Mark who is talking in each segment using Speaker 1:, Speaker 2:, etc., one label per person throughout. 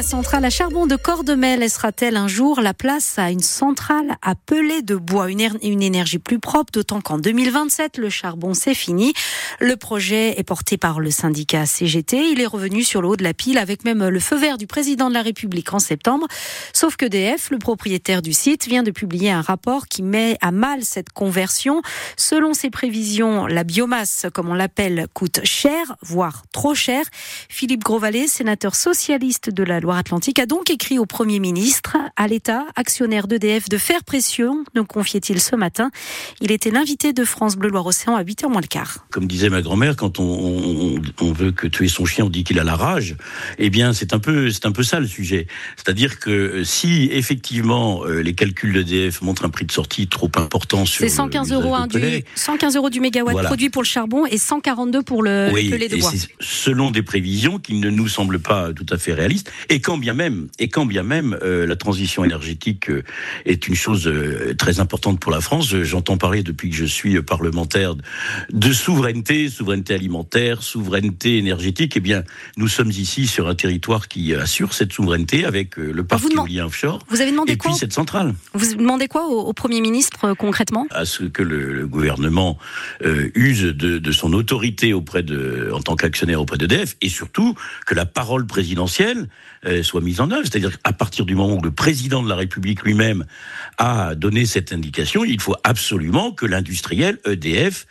Speaker 1: La centrale à charbon de Cordemais laissera-t-elle un jour la place à une centrale à pellet de bois, une, énergie plus propre, d'autant qu'en 2027, le charbon c'est fini. Le projet est porté par le syndicat CGT. Il est revenu sur le haut de la pile avec même le feu vert du président de la République en septembre. Sauf que DF, le propriétaire du site, vient de publier un rapport qui met à mal cette conversion. Selon ses prévisions, la biomasse, comme on l'appelle, coûte cher, voire trop cher. Philippe Grosvalet, sénateur socialiste de la Loire-Atlantique, a donc écrit au Premier ministre, à l'État, actionnaire d'EDF, de faire pression, nous confiait-il ce matin. Il était l'invité de France Bleu Loire-Océan à 8h moins le quart.
Speaker 2: Comme disait ma grand-mère, quand on, on, on, veut que tuer son chien, on dit qu'il a la rage. Eh bien, c'est un peu, c'est un peu ça le sujet. C'est-à-dire que si effectivement euh, les calculs d'EDF montrent un prix de sortie trop important sur
Speaker 1: c'est 115 euros hein, du 115 euros du mégawatt voilà. produit pour le charbon et 142 pour le,
Speaker 2: oui,
Speaker 1: le pellet de bois.
Speaker 2: Selon des prévisions qui ne nous semblent pas tout à fait réalistes. Et quand bien même, et quand bien même euh, la transition énergétique euh, est une chose euh, très importante pour la France, j'entends parler depuis que je suis parlementaire de souveraineté, souveraineté alimentaire, souveraineté énergétique. Eh bien, nous sommes ici sur un territoire qui assure cette souveraineté avec le parc éolien offshore.
Speaker 1: Vous avez demandé
Speaker 2: et
Speaker 1: quoi
Speaker 2: puis cette centrale.
Speaker 1: Vous demandez quoi au, au Premier ministre concrètement?
Speaker 2: À ce que le, le gouvernement use de, de, son autorité auprès de, en tant qu'actionnaire auprès d'EDF, et surtout que la parole présidentielle soit mise en œuvre. C'est-à-dire qu'à partir du moment où le président de la République lui-même a donné cette indication, il faut absolument que l'industriel EDF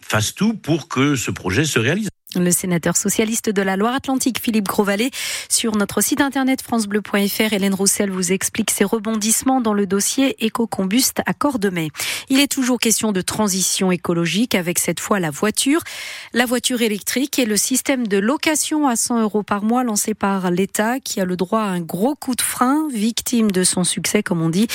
Speaker 2: fasse tout pour que ce projet se réalise.
Speaker 1: Le sénateur socialiste de la Loire-Atlantique, Philippe Grosvalet, sur notre site internet francebleu.fr, Hélène Roussel vous explique ses rebondissements dans le dossier éco-combuste à Cordemais. Il est toujours question de transition écologique avec cette fois la voiture, la voiture électrique et le système de location à 100 euros par mois lancé par l'État qui a le droit à un gros coup de frein, victime de son succès, comme on dit.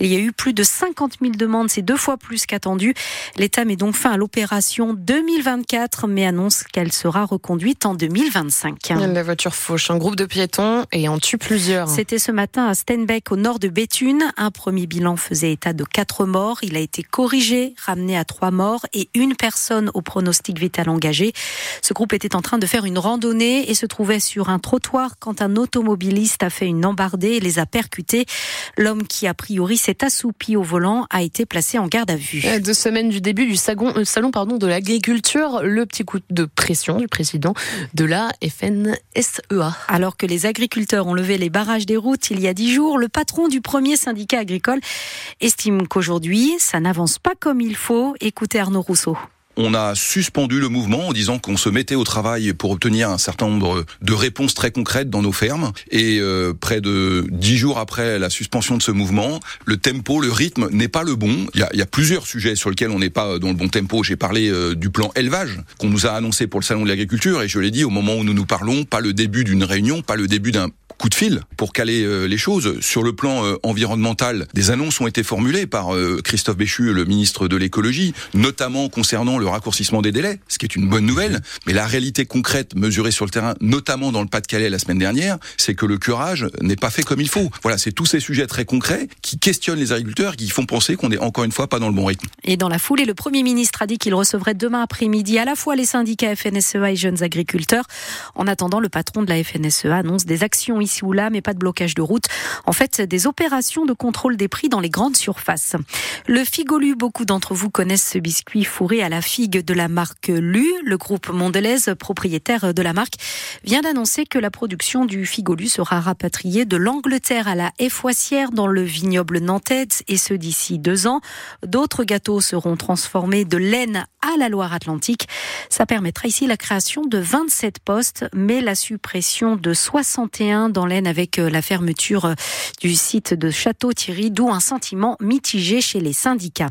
Speaker 1: Il y a eu plus de 50 000 demandes, c'est deux fois plus qu'attendu. L'État met donc fin à l'opération 2024, mais annonce qu'elle se sera reconduite en 2025.
Speaker 3: La voiture fauche un groupe de piétons et en tue plusieurs.
Speaker 1: C'était ce matin à Steinbeck, au nord de Béthune. Un premier bilan faisait état de quatre morts. Il a été corrigé, ramené à trois morts et une personne au pronostic vital engagé. Ce groupe était en train de faire une randonnée et se trouvait sur un trottoir quand un automobiliste a fait une embardée et les a percutés. L'homme qui a priori s'est assoupi au volant a été placé en garde à vue.
Speaker 3: Deux semaines du début du salon, euh, salon pardon, de l'agriculture, le petit coup de pression du président de la FNSEA.
Speaker 1: Alors que les agriculteurs ont levé les barrages des routes il y a dix jours, le patron du premier syndicat agricole estime qu'aujourd'hui, ça n'avance pas comme il faut. Écoutez Arnaud Rousseau
Speaker 4: on a suspendu le mouvement en disant qu'on se mettait au travail pour obtenir un certain nombre de réponses très concrètes dans nos fermes. Et euh, près de dix jours après la suspension de ce mouvement, le tempo, le rythme n'est pas le bon. Il y a, y a plusieurs sujets sur lesquels on n'est pas dans le bon tempo. J'ai parlé euh, du plan élevage qu'on nous a annoncé pour le salon de l'agriculture et je l'ai dit au moment où nous nous parlons, pas le début d'une réunion, pas le début d'un coup de fil pour caler euh, les choses. Sur le plan euh, environnemental, des annonces ont été formulées par Christophe Béchu, le ministre de l'écologie, notamment concernant le raccourcissement des délais, ce qui est une bonne nouvelle. Mais la réalité concrète mesurée sur le terrain, notamment dans le Pas-de-Calais la semaine dernière, c'est que le curage n'est pas fait comme il faut. Voilà, c'est tous ces sujets très concrets qui questionnent les agriculteurs, qui font penser qu'on est encore une fois pas dans le bon rythme.
Speaker 1: Et dans la foulée, le Premier ministre a dit qu'il recevrait demain après-midi à la fois les syndicats FNSEA et jeunes agriculteurs. En attendant, le patron de la FNSEA annonce des actions ici ou là, mais pas de blocage de route. En fait, des opérations de contrôle des prix dans les grandes surfaces. Le Figolu, beaucoup d'entre vous connaissent ce biscuit fourré à la figue de la marque Lu. Le groupe Mondelez, propriétaire de la marque, vient d'annoncer que la production du Figolu sera rapatriée de l'Angleterre à la Effoissière dans le vignoble nantais et ce d'ici deux ans. D'autres gâteaux seront transformés de laine à la Loire-Atlantique. Ça permettra ici la création de 27 postes, mais la suppression de 61 dans l'aine avec euh, la fermeture euh, du site de Château-Thierry, d'où un sentiment mitigé chez les syndicats.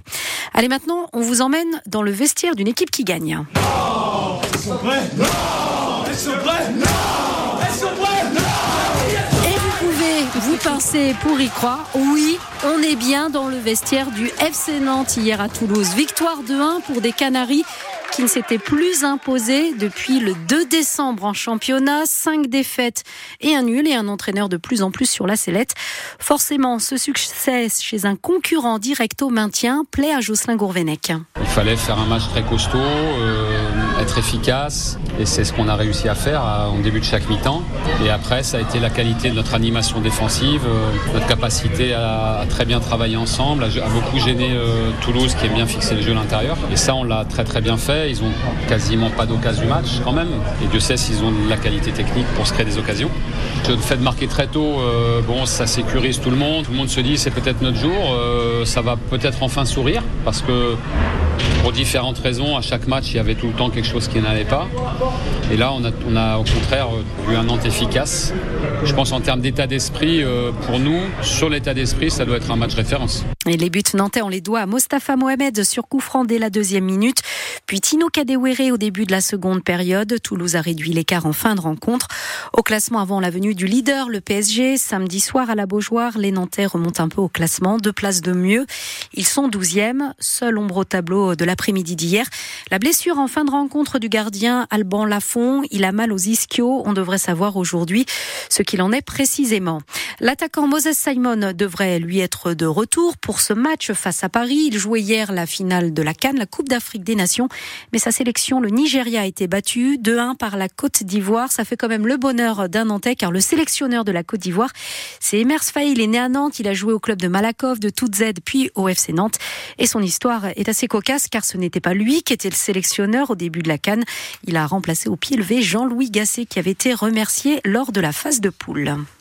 Speaker 1: Allez, maintenant, on vous emmène dans le vestiaire d'une équipe qui gagne.
Speaker 5: Sont prêts Non
Speaker 1: vous pincez pour y croire. Oui, on est bien dans le vestiaire du FC Nantes hier à Toulouse. Victoire de 1 pour des Canaries qui ne s'était plus imposé depuis le 2 décembre en championnat. Cinq défaites et un nul et un entraîneur de plus en plus sur la sellette. Forcément, ce succès chez un concurrent direct au maintien plaît à Jocelyn Gourvenec.
Speaker 6: Il fallait faire un match très costaud, euh, être efficace et c'est ce qu'on a réussi à faire en début de chaque mi-temps. Et après, ça a été la qualité de notre animation défensive, euh, notre capacité à, très bien travailler ensemble, à, beaucoup gêner euh, Toulouse qui aime bien fixer le jeu à l'intérieur. Et ça, on l'a très très bien fait. Ils ont quasiment pas d'occasion du match quand même. Et Dieu sait s'ils ont la qualité technique pour se créer des occasions. Le fait de marquer très tôt, euh, bon, ça sécurise tout le monde. Tout le monde se dit c'est peut-être notre jour. Ça va peut-être enfin sourire parce que pour différentes raisons, à chaque match, il y avait tout le temps quelque chose qui n'allait pas. Et là, on a, au contraire vu un Nantes efficace. Je pense en termes d'état d'esprit, euh, pour nous, sur l'état d'esprit, ça doit être un match référence.
Speaker 1: Les buts nantais, on les doit à Mostafa Mohamed sur coup dès la deuxième minute. Puis Tino Kadewere au début de la seconde période. Toulouse a réduit l'écart en fin de rencontre. Au classement avant la venue du leader, le PSG, samedi soir à la Beaujoire, les Nantais remontent un peu au classement. Deux places de mieux. Ils sont douzièmes. Seul ombre au tableau de l'après-midi d'hier. La blessure en fin de rencontre du gardien Alban Lafont. Il a mal aux ischios. On devrait savoir aujourd'hui ce qu'il en est précisément. L'attaquant Moses Simon devrait lui être de retour pour ce match face à Paris. Il jouait hier la finale de la Cannes, la Coupe d'Afrique des Nations, mais sa sélection, le Nigeria, a été battu 2-1 par la Côte d'Ivoire. Ça fait quand même le bonheur d'un Nantais, car le sélectionneur de la Côte d'Ivoire, c'est Emers Faye. Il est né à Nantes, il a joué au club de Malakoff, de Z, puis au FC Nantes. Et son histoire est assez cocasse, car ce n'était pas lui qui était le sélectionneur au début de la Cannes. Il a remplacé au pied levé Jean-Louis Gasset, qui avait été remercié lors de la phase de poule.